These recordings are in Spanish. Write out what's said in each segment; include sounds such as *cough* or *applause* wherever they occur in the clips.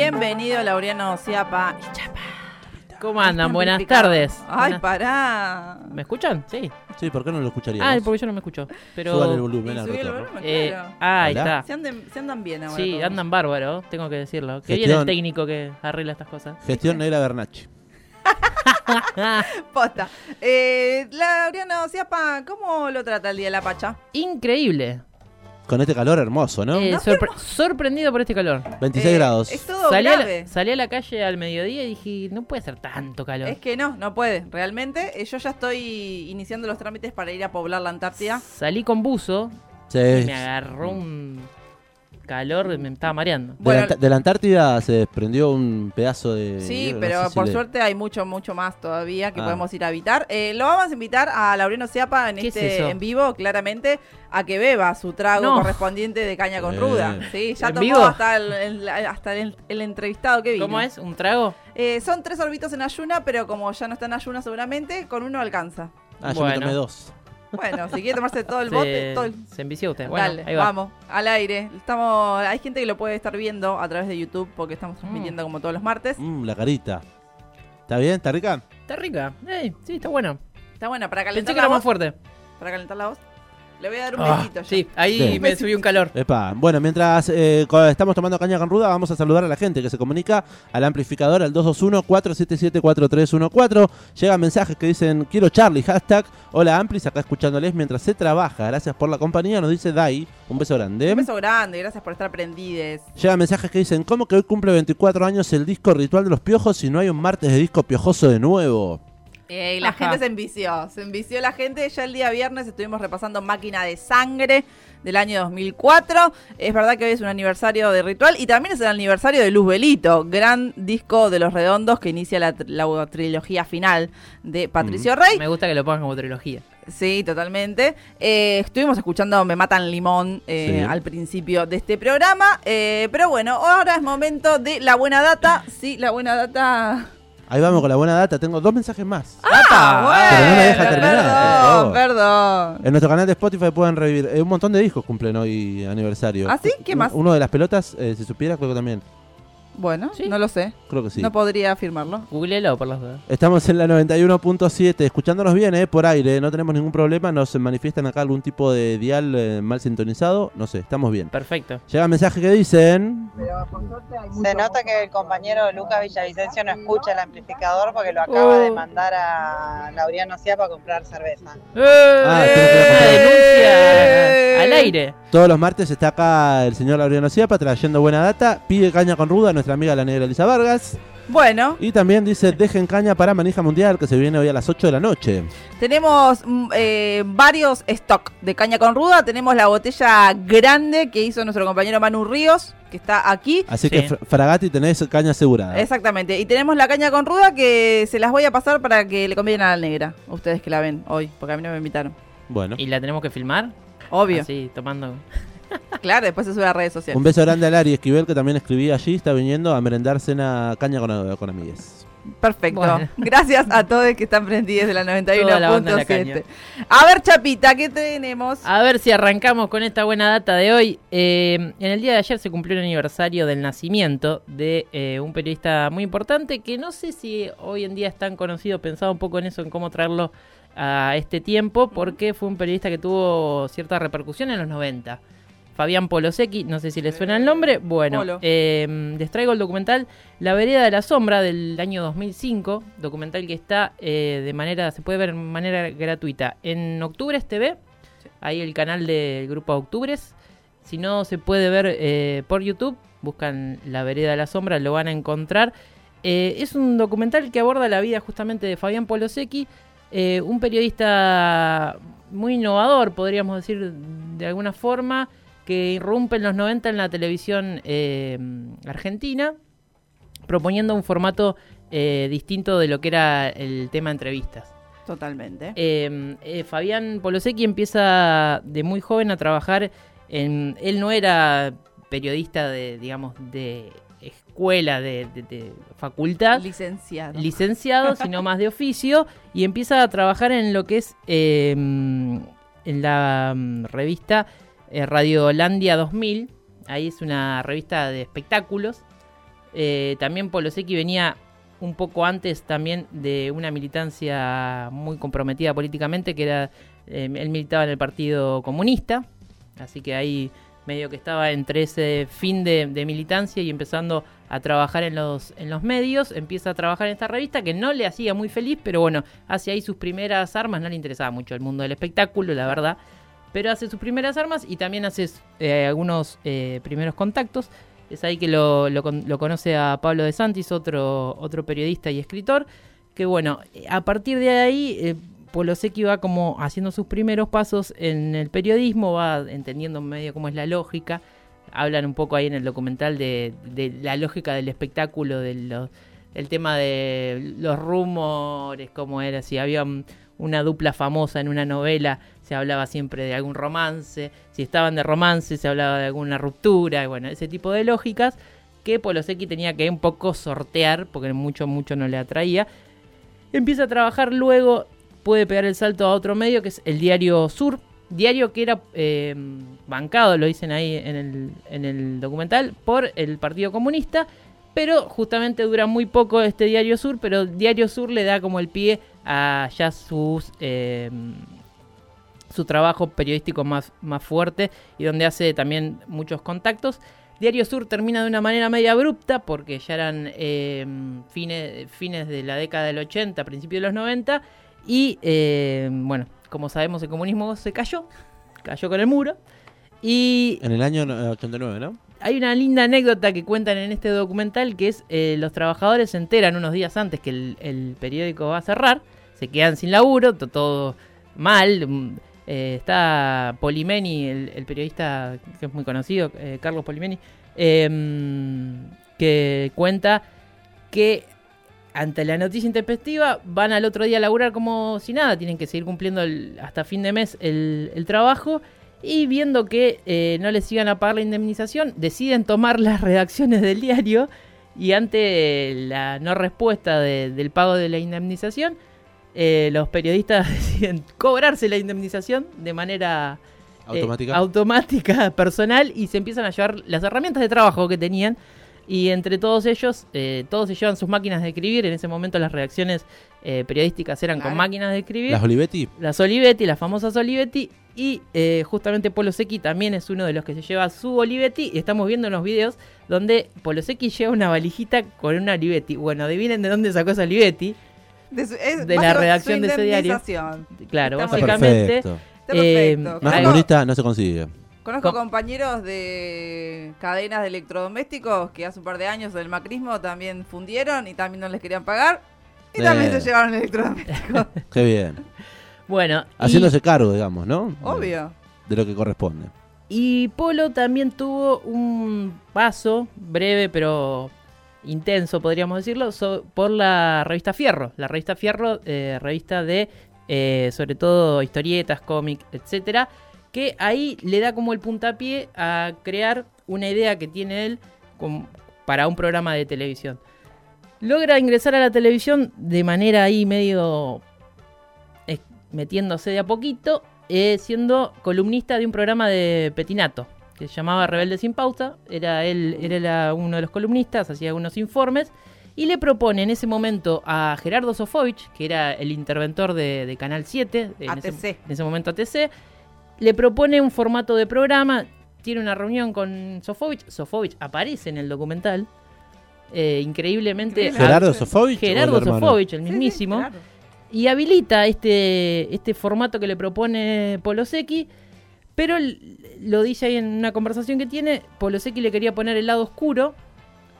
Bienvenido, Laureano Ciapa. y Chapa. ¿Cómo andan? Buenas tardes. Ay, Buenas- pará. ¿Me escuchan? Sí. Sí, ¿por qué no lo escucharíamos? Ah, porque yo no me escucho. Pero. Súbale el Y volumen al subí el retorno. volumen, eh, claro. ah, ahí Hola. está. Se, andan, se andan bien ahora. Sí, todos. andan bárbaro, tengo que decirlo. Que bien Gestión. el técnico que arregla estas cosas. Gestión Negra Bernacci. *laughs* Posta. Eh, Laureano Ciapa, ¿cómo lo trata el día de la Pacha? Increíble. Con este calor hermoso, ¿no? Eh, sorpre- sorprendido por este calor. 26 Eh, grados. Es todo Salí a, grave. la, salí a la calle al mediodía y dije, no puede ser tanto calor. Es que no, no puede. Realmente, eh, yo ya estoy iniciando los trámites para ir a poblar la Antártida. Salí con buzo Sí. y me agarró un calor, me estaba mareando. De, Bueno, la, de la Antártida se desprendió un pedazo de. Sí, hielo, no pero sé si por le- suerte hay mucho, mucho más todavía que Ah. podemos ir a habitar. Eh, lo vamos a invitar a Laureano Ciapa en ¿Qué es este en vivo, claramente, a que beba su trago No. correspondiente de caña con Eh. ruda. Sí, ya ¿En tomó vivo? hasta, el, el- hasta el, el entrevistado que vino. ¿Cómo es? ¿Un trago? Eh, son tres sorbitos en ayuna, pero como ya no está en ayuna seguramente, con uno alcanza. Ah, yo me tomé dos. Bueno, si quiere tomarse todo el *laughs* se, bote, todo el- se envició usted. Bueno, Dale, ahí va. vamos, al aire. Estamos, hay gente que lo puede estar viendo a través de YouTube porque estamos transmitiendo como todos los martes. Mmm, la carita. ¿Está bien? ¿Está rica? Está rica. Ey, sí, está bueno. Está buena para calentar Pensé que la era más voz. fuerte. Para calentar la voz. Le voy a dar un Ah, besito ya. sí, ahí Sí. me subió un calor. Epa. Bueno, mientras eh, estamos tomando caña con ruda, vamos a saludar a la gente que se comunica al amplificador al 221-477-4314. Llegan mensajes que dicen quiero Charlie, hashtag hola Amplis, acá escuchándoles mientras se trabaja. Gracias por la compañía, nos dice Dai. Un beso grande. Un beso grande, gracias por estar prendides. Llegan mensajes que dicen, ¿cómo que hoy cumple 24 años el disco Ritual de los Piojos si no hay un martes de disco piojoso de nuevo? Eh, y la gente se envició, se envició la gente. Ya el día viernes estuvimos repasando Máquina de Sangre del año 2004. Es verdad que hoy es un aniversario de Ritual y también es el aniversario de Luz Belito, gran disco de Los Redondos que inicia la, tr- la trilogía final de Patricio Rey. Me gusta que lo pongan como trilogía. Sí, totalmente. Eh, estuvimos escuchando Me Matan Limón eh, Sí. al principio de este programa. eh, pero bueno, ahora es momento de la buena data. Sí, la buena data. Ahí vamos con la buena data, tengo dos mensajes más. ¡Apa! Pero no me deja bueno, terminar, Perdón, perdón. En nuestro canal de Spotify pueden revivir. eh, un montón de discos cumplen hoy aniversario. ¿Ah, sí? ¿Qué más? Uno de las pelotas, eh, si supiera, creo que también. Bueno, ¿Sí? no lo sé. Creo que sí. No podría afirmarlo. Googleelo por las dudas. Estamos en la 91.7, escuchándonos bien, eh, por aire, no tenemos ningún problema, nos manifiestan acá algún tipo de dial eh, mal sintonizado, no sé, estamos bien. Perfecto. Llegan mensajes que dicen... Se nota que el compañero Lucas Villavicencio no escucha el amplificador porque lo acaba de Oh. mandar a Laureano Ciapa a comprar cerveza. Ah, tiene que ir a Una comprar. denuncia al aire. Todos los martes está acá el señor Laureano Ciapa trayendo buena data, pide caña con ruda a nuestra amiga la negra Elisa Vargas Bueno, y también dice dejen caña para Manija Mundial que se viene hoy a las 8 de la noche. tenemos mm, eh, varios stock de caña con ruda. Tenemos la botella grande que hizo nuestro compañero Manu Ríos, que está aquí. Así Sí. que Fra- Fragati tenés caña asegurada. Exactamente. Y tenemos la caña con ruda que se las voy a pasar para que le convienen a la negra. Ustedes que la ven hoy, porque a mí no me invitaron. Bueno, ¿Y la tenemos que filmar? Obvio. Así, tomando. Claro, después se sube a redes sociales. un beso grande a Lari Esquivel que también escribía allí, está viniendo a merendar cena caña con, con amigues. Perfecto. Bueno. Gracias a todos que están prendidos de la Toda la banda de la 91.7. A ver, Chapita, ¿qué tenemos? A ver si arrancamos con esta buena data de hoy. Eh, en el día de ayer se cumplió el aniversario del nacimiento de eh, un periodista muy importante que no sé si hoy en día es tan conocido. Pensaba un poco en eso, en cómo traerlo a este tiempo, porque fue un periodista que tuvo cierta repercusión en los 90. Fabián Polosecchi, no sé si les suena el nombre. Bueno, eh, les traigo el documental La Vereda de la Sombra del año 2005. Documental que está eh, de manera, se puede ver de manera gratuita en Octubres TV. Ahí el canal del grupo Octubres. Si no, se puede ver eh, por YouTube. Buscan La Vereda de la Sombra, lo van a encontrar. Eh, es un documental que aborda la vida justamente de Fabián Polosecchi, eh, un periodista muy innovador, podríamos decir de alguna forma, que irrumpe en los 90 en la televisión eh, argentina, proponiendo un formato eh, distinto de lo que era el tema entrevistas. Totalmente. Eh, Fabián Polosecchi empieza de muy joven a trabajar en... Él no era periodista de, digamos, de escuela, de, de- de facultad, Licenciado. licenciado, *laughs* sino más de oficio, y empieza a trabajar en lo que es eh, en la mm, revista eh, Radiolandia 2000. Ahí es una revista de espectáculos. Eh, también Polosecki venía un poco antes también de una militancia muy comprometida políticamente, que era, eh, él militaba en el Partido Comunista, así que ahí medio que estaba entre ese fin de, de militancia y empezando a trabajar en los, en los medios, empieza a trabajar en esta revista que no le hacía muy feliz, pero bueno, hace ahí sus primeras armas, no le interesaba mucho el mundo del espectáculo, la verdad, pero hace sus primeras armas y también hace eh, algunos eh, primeros contactos. Es ahí que lo, lo, lo conoce a Pablo de Santis, otro, otro periodista y escritor, que bueno, a partir de ahí... Eh, Polosecki va como haciendo sus primeros pasos en el periodismo, va entendiendo medio cómo es la lógica. Hablan un poco ahí en el documental de, de la lógica del espectáculo, de los- el tema de los rumores, cómo era, si había un- una dupla famosa en una novela, se hablaba siempre de algún romance, si estaban de romance, se hablaba de alguna ruptura, y bueno, ese tipo de lógicas que Polosecki tenía que un poco sortear, porque mucho, mucho no le atraía. Empieza a trabajar luego, puede pegar el salto a otro medio, que es el Diario Sur. Diario que era eh, bancado, lo dicen ahí en el, en el documental, por el Partido Comunista. Pero justamente dura muy poco este Diario Sur, pero Diario Sur le da como el pie a ya sus... eh, su trabajo periodístico más, más fuerte y donde hace también muchos contactos. Diario Sur termina de una manera media abrupta porque ya eran eh, fines, fines de la década del 80, principios de los 90 y eh, bueno, como sabemos el comunismo se cayó, cayó con el muro y En el año eh, 89, ¿no? hay una linda anécdota que cuentan en este documental que es eh, los trabajadores se enteran unos días antes que el, el periódico va a cerrar, se quedan sin laburo, to- todo mal. Eh, está Polimeni, el, periodista que es muy conocido, eh, Carlos Polimeni, eh, que cuenta que ante la noticia intempestiva van al otro día a laburar como si nada, tienen que seguir cumpliendo hasta fin de mes el, trabajo y viendo que eh, no les iban a pagar la indemnización, deciden tomar las redacciones del diario y ante la no respuesta de- del pago de la indemnización, eh, los periodistas *laughs* deciden cobrarse la indemnización de manera eh, Automática. automática, *laughs* personal, y se empiezan a llevar las herramientas de trabajo que tenían. Y entre todos ellos, eh, todos se llevan sus máquinas de escribir. En ese momento las redacciones eh, periodísticas eran con máquinas de escribir. Las Olivetti. Las Olivetti, las famosas Olivetti. Y eh, justamente Polo Secchi también es uno de los que se lleva su Olivetti. Y estamos viendo en los videos donde Polo Secchi lleva una valijita con una Olivetti. Bueno, adivinen de dónde sacó esa Olivetti. De, su- es De la redacción su de ese diario. Claro, Está básicamente. Perfecto. Está Eh, perfecto. Más comunista no se consigue. Conozco Com- compañeros de cadenas de electrodomésticos que hace un par de años del macrismo también fundieron y también no les querían pagar. Y también se llevaron electrodomésticos. *laughs* Qué bien. Bueno, y- Haciéndose cargo, digamos, ¿no? Obvio. De lo que corresponde. Y Polo también tuvo un paso breve pero intenso, podríamos decirlo, por la revista Fierro. La revista Fierro, eh, revista de eh, sobre todo historietas, cómics, etcétera, que ahí le da como el puntapié a crear una idea que tiene él para un programa de televisión. Logra ingresar a la televisión de manera ahí medio metiéndose de a poquito, eh, siendo columnista de un programa de Petinato, que se llamaba Rebelde sin Pauta. Era él, era la- uno de los columnistas, hacía algunos informes. Y le propone en ese momento a Gerardo Sofovich, que era el interventor de, de Canal 7, de- en, ese, en ese momento ATC, le propone un formato de programa, tiene una reunión con Sofovich, Sofovich aparece en el documental, eh, increíblemente... Increíble. Gerardo Sofovich. Gerardo? Sofovich, el Sí, sí, mismísimo claro. y habilita este, este formato que le propone Polosecki, pero lo dice ahí en una conversación que tiene, Polosecki le quería poner el lado oscuro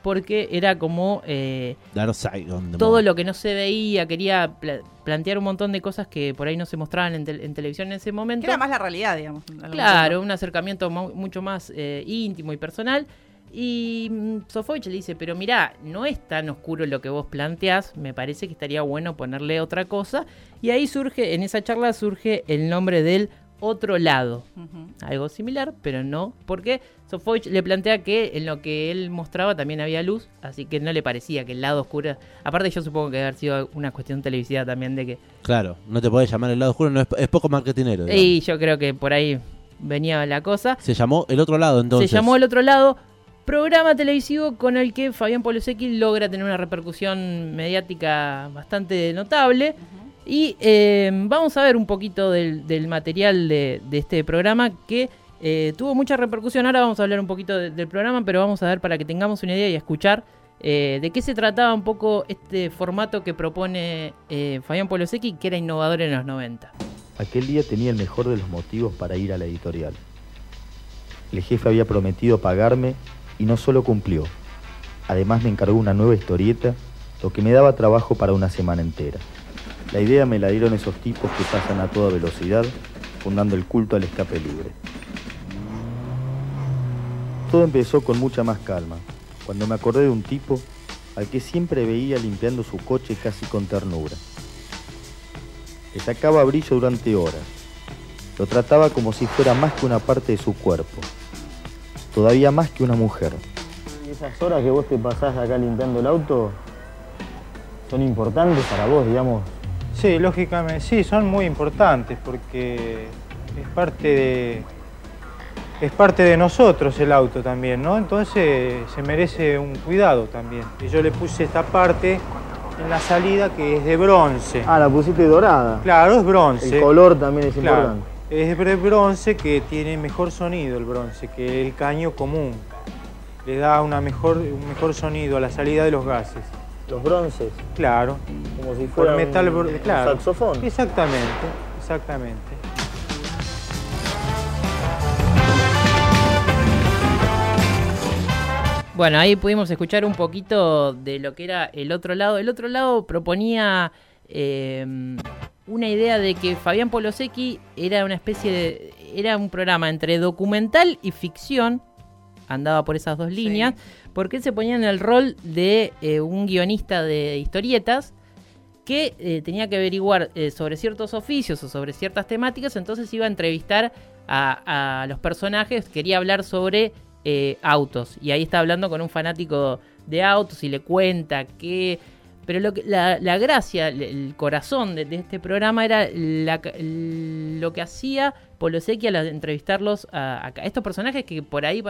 porque era como eh, Dark Side on the todo lo que no se veía, quería pla- plantear un montón de cosas que por ahí no se mostraban en, tel- en televisión en ese Que momento. era más la realidad, digamos. Claro, un acercamiento mu- mucho más eh, íntimo y personal. Y mm, Sofovich le dice, pero mirá, no es tan oscuro lo que vos planteás, me parece que estaría bueno ponerle otra cosa. Y ahí surge, en esa charla surge el nombre del otro lado. Algo similar, pero no, porque Sofovich le plantea que en lo que él mostraba también había luz, así que no le parecía que el lado oscuro... Aparte yo supongo que debe haber sido una cuestión televisiva también de que Claro, no te podés llamar el lado oscuro, no es, es poco marketinero. digamos. Y yo creo que por ahí venía la cosa. Se llamó El Otro Lado, entonces. Se llamó El Otro Lado programa televisivo con el que Fabián Polosecchi logra tener una repercusión mediática bastante notable. Y eh, vamos a ver un poquito del, material de, este programa que eh, tuvo mucha repercusión. Ahora vamos a hablar un poquito de- del programa, pero vamos a ver para que tengamos una idea y escuchar eh, de qué se trataba un poco este formato que propone Fabián Polosecchi, que era innovador en los 90. Aquel día tenía el mejor de los motivos para ir a la editorial. El jefe había prometido pagarme y no solo cumplió. Además me encargó una nueva historieta, lo que me daba trabajo para una semana entera. La idea me la dieron esos tipos que pasan a toda velocidad, fundando el culto al escape libre. Todo empezó con mucha más calma, cuando me acordé de un tipo al que siempre veía limpiando su coche casi con ternura. Le sacaba brillo durante horas. Lo trataba como si fuera más que una parte de su cuerpo. Todavía más que una mujer. Esas horas que vos te pasás acá limpiando el auto son importantes para vos, digamos. Sí, lógicamente, sí, son muy importantes porque es parte de es parte de nosotros el auto también, ¿no? Entonces se merece un cuidado también. Y yo le puse esta parte en la salida que es de bronce. Ah, la pusiste dorada. Claro, es bronce. El color también es Claro, importante. es de bronce que tiene mejor sonido el bronce que el caño común. Le da una mejor, un mejor sonido a la salida de los gases. Los bronces, Claro. como si Por fuera metal, un, bro- un claro. saxofón. Exactamente, exactamente. Bueno, ahí pudimos escuchar un poquito de lo que era el otro lado. El otro lado proponía eh, una idea de que Fabián Polosecchi era una especie de. era un programa entre documental y ficción. Andaba por esas dos líneas. Porque él se ponía en el rol de eh, un guionista de historietas que eh, tenía que averiguar eh, sobre ciertos oficios o sobre ciertas temáticas, entonces iba a entrevistar a, a los personajes, quería hablar sobre autos, y ahí está hablando con un fanático de autos y le cuenta que... Pero lo que, la, la gracia, el- corazón de, de este programa era la lo que hacía Polosecchi al entrevistarlos a, a estos personajes que por ahí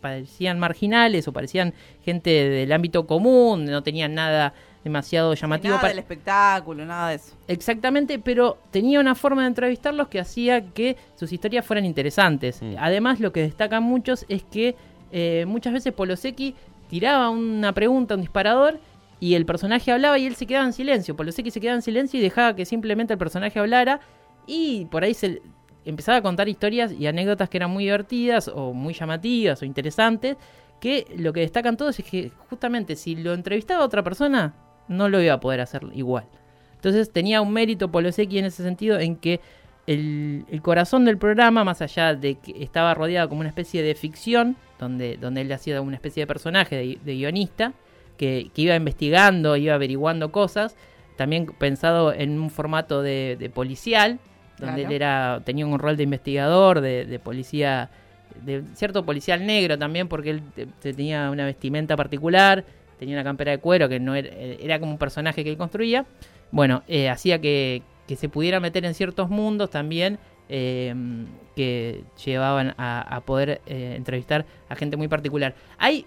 parecían marginales o parecían gente del ámbito común, no tenían nada demasiado llamativo Nada para- del espectáculo, nada de eso. Exactamente, pero tenía una forma de entrevistarlos que hacía que sus historias fueran interesantes. Mm. Además, lo que destacan muchos es que eh, muchas veces Polosecchi tiraba una pregunta, un disparador, y el personaje hablaba y él se quedaba en silencio. Polosecchi se quedaba en silencio y dejaba que simplemente el personaje hablara, y por ahí se empezaba a contar historias y anécdotas que eran muy divertidas o muy llamativas o interesantes, que lo que destacan todos es que justamente si lo entrevistaba a otra persona, no lo iba a poder hacer igual. Entonces tenía un mérito Polosecchi en ese sentido en que el, corazón del programa, más allá de que estaba rodeado como una especie de ficción, donde, donde él hacía una especie de personaje, de, guionista, que, que iba investigando, iba averiguando cosas, también pensado en un formato de policial, donde Claro. él era, tenía un rol de investigador, de, de policía, de cierto policial negro también, porque él te- te tenía una vestimenta particular, tenía una campera de cuero que no era, era como un personaje que él construía. Bueno, eh, hacía que, que se pudiera meter en ciertos mundos también eh, que llevaban a, a poder eh, entrevistar a gente muy particular. Hay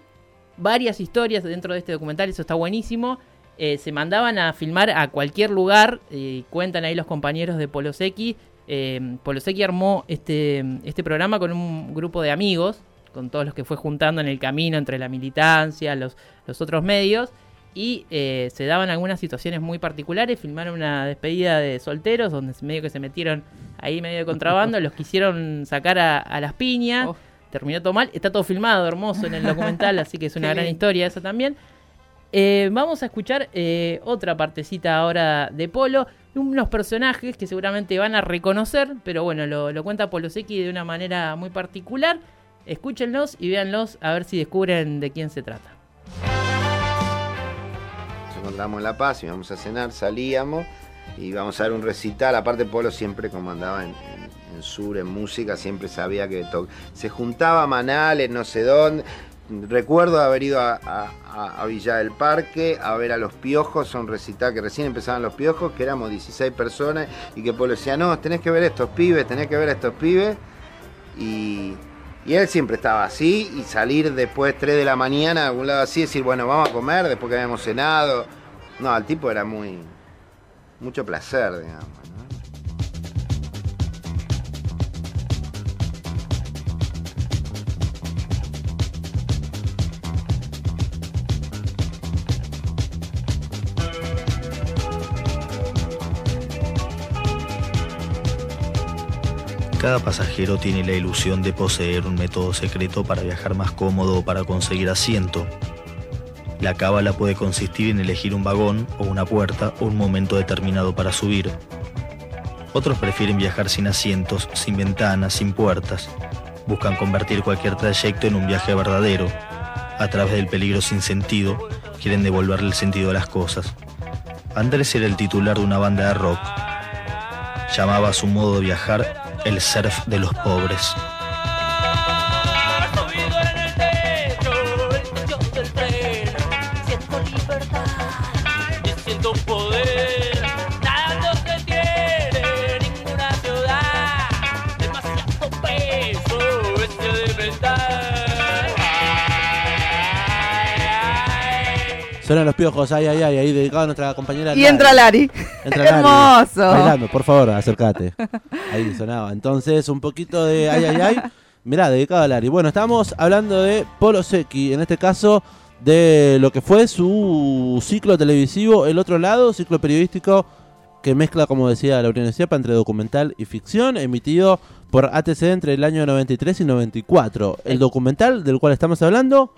varias historias dentro de este documental, eso está buenísimo. Eh, se mandaban a filmar a cualquier lugar, y cuentan ahí los compañeros de Polosecchi. Eh, Polosecchi armó este, este programa con un grupo de amigos, con todos los que fue juntando en el camino entre la militancia, los, los otros medios, y eh, se daban algunas situaciones muy particulares. Filmaron una despedida de solteros, donde medio que se metieron ahí medio de contrabando, los quisieron sacar a, a las piñas. Oh. Terminó todo mal. Está todo filmado, hermoso en el documental, así que es una gran historia esa también. Eh, vamos a escuchar eh, otra partecita ahora de Polo, unos personajes que seguramente van a reconocer, pero bueno, lo, cuenta Polosecchi de una manera muy particular. Escúchenlos y véanlos a ver si descubren de quién se trata. Nos encontramos en La Paz, íbamos a cenar, salíamos y íbamos a dar un recital. Aparte, Polo siempre como andaba en, sur, en música, siempre sabía que se juntaba Manales, no sé dónde. Recuerdo haber ido a, a- Villa del Parque a ver a los piojos, a un recital que recién empezaban los piojos, que éramos 16 personas y que Polo decía, no, tenés que ver a estos pibes, tenés que ver a estos pibes. Y, Y él siempre estaba así y salir después 3 de la mañana a algún lado así, decir, bueno, vamos a comer después que habíamos cenado. No, el tipo era muy. mucho placer, digamos. Cada pasajero tiene la ilusión de poseer un método secreto para viajar más cómodo o para conseguir asiento. La cábala puede consistir en elegir un vagón o una puerta o un momento determinado para subir. Otros prefieren viajar sin asientos, sin ventanas, sin puertas. Buscan convertir cualquier trayecto en un viaje verdadero. A través del peligro sin sentido, quieren devolverle el sentido a las cosas. Andrés era el titular de una banda de rock. Llamaba a su modo de viajar el surf de los pobres. Subido Suenan los piojos, ay, ay, ay, ahí dedicado a nuestra compañera. Y entra Lari. Entra *laughs* Lari. Hermoso. Bailando, por favor, acércate. Ahí sonaba. Entonces, un poquito de ay, ay, ay. Mirá, dedicado a Lari. Bueno, estamos hablando de Polo Secchi, en este caso de lo que fue su ciclo televisivo, El Otro Lado, ciclo periodístico que mezcla, como decía la Sepa, entre documental y ficción, emitido por ATC entre el año 93 y 94. El documental del cual estamos hablando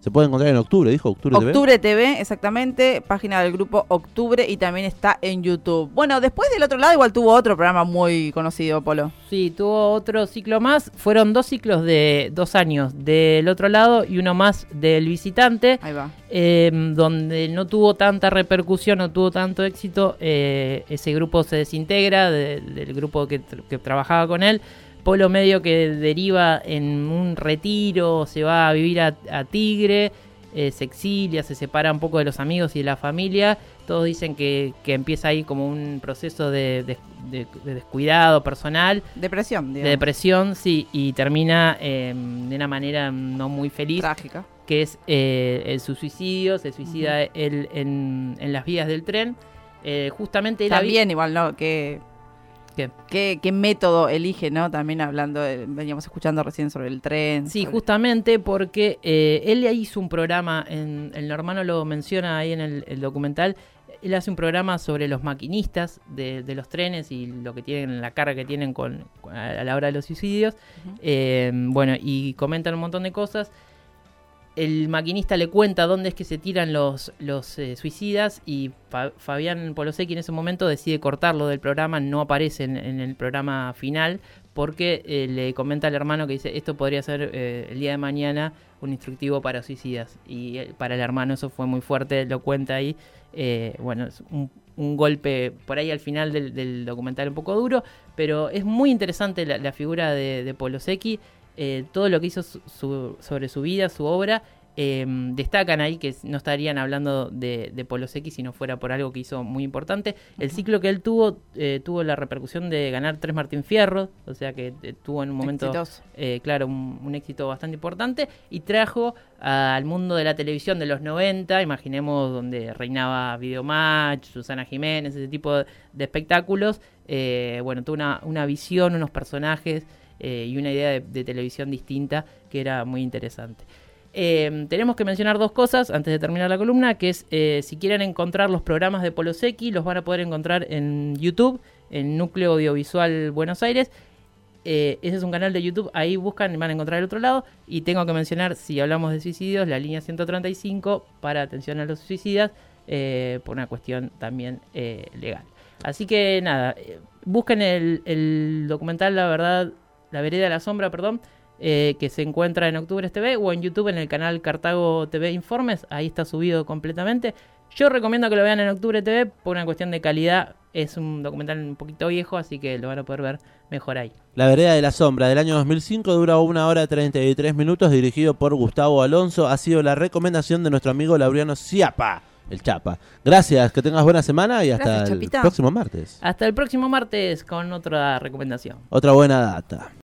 se puede encontrar en octubre, dijo Octubre, TV. Octubre TV, exactamente, página del grupo Octubre y también está en YouTube. Bueno, después del otro lado igual tuvo otro programa muy conocido, Polo. Sí, tuvo otro ciclo más. Fueron dos ciclos de dos años del otro lado y uno más del visitante. Ahí va. eh, donde no tuvo tanta repercusión, no tuvo tanto éxito. eh, ese grupo se desintegra de- del grupo que trabajaba con él. Polo medio que deriva en un retiro, se va a vivir a, a Tigre, eh, se exilia, se separa un poco de los amigos y de la familia. Todos dicen que, que empieza ahí como un proceso de, de- de- de descuidado personal. Depresión, De digamos. depresión, sí, y termina eh, de una manera no muy feliz. Trágica. Que es eh, el su suicidio, se suicida él en, en las vías del tren. Eh, justamente También igual, ¿no? ¿Qué, ¿Qué? qué, qué método elige, no? También hablando, de- veníamos escuchando recién sobre el tren. Sí, sobre- justamente porque eh, él hizo un programa, en, el hermano lo menciona ahí en el, el documental, él hace un programa sobre los maquinistas de, de los trenes y lo que tienen, la carga que tienen con, a la hora de los suicidios. Eh, bueno, y comentan un montón de cosas. El maquinista le cuenta dónde es que se tiran los, los eh, suicidas y Fa- Fabián Polosecchi en ese momento decide cortarlo del programa, no aparece en, el programa final porque eh, le comenta al hermano que dice esto podría ser eh, el día de mañana un instructivo para suicidas y para el hermano eso fue muy fuerte, lo cuenta ahí, bueno, es un, un golpe por ahí al final del, documental un poco duro, pero es muy interesante la, figura de, de eh, todo lo que hizo su- su- sobre su vida, su obra. eh, destacan ahí que no estarían hablando de, de Polosecchi si no fuera por algo que hizo muy importante. El ciclo que él tuvo eh, tuvo la repercusión de ganar tres Martín Fierro, o sea que eh, tuvo en un momento, claro, un, un éxito bastante importante y trajo al mundo de la televisión de los 90, imaginemos donde reinaba Videomatch, Susana Jiménez, ese tipo de, de espectáculos. bueno, tuvo una, una visión, unos personajes eh, y una idea de, televisión distinta que era muy interesante. Eh, tenemos que mencionar dos cosas antes de terminar la columna, que es eh, si quieren encontrar los programas de Polo Secchi, los van a poder encontrar en YouTube, en Núcleo Audiovisual Buenos Aires. Eh, ese es un canal de YouTube, ahí buscan y van a encontrar el otro lado. Y tengo que mencionar, si hablamos de suicidios, la línea 135 para atención a los suicidas, por una cuestión también legal. Así que nada, busquen el documental La Verdad, La Vereda de la Sombra, perdón, eh, que se encuentra en Octubre TV o en YouTube en el canal Cartago TV Informes, ahí está subido completamente. Yo recomiendo que lo vean en Octubre TV por una cuestión de calidad. Es un documental un poquito viejo, así que lo van a poder ver mejor ahí. La vereda de la sombra del año 2005 dura una hora 33 minutos, dirigido por Gustavo Alonso. Ha sido la recomendación de nuestro amigo Laureano Ciapa, el Chapa. Gracias, que tengas buena semana y hasta Gracias, el próximo martes. Hasta el próximo martes con otra recomendación. Otra buena data.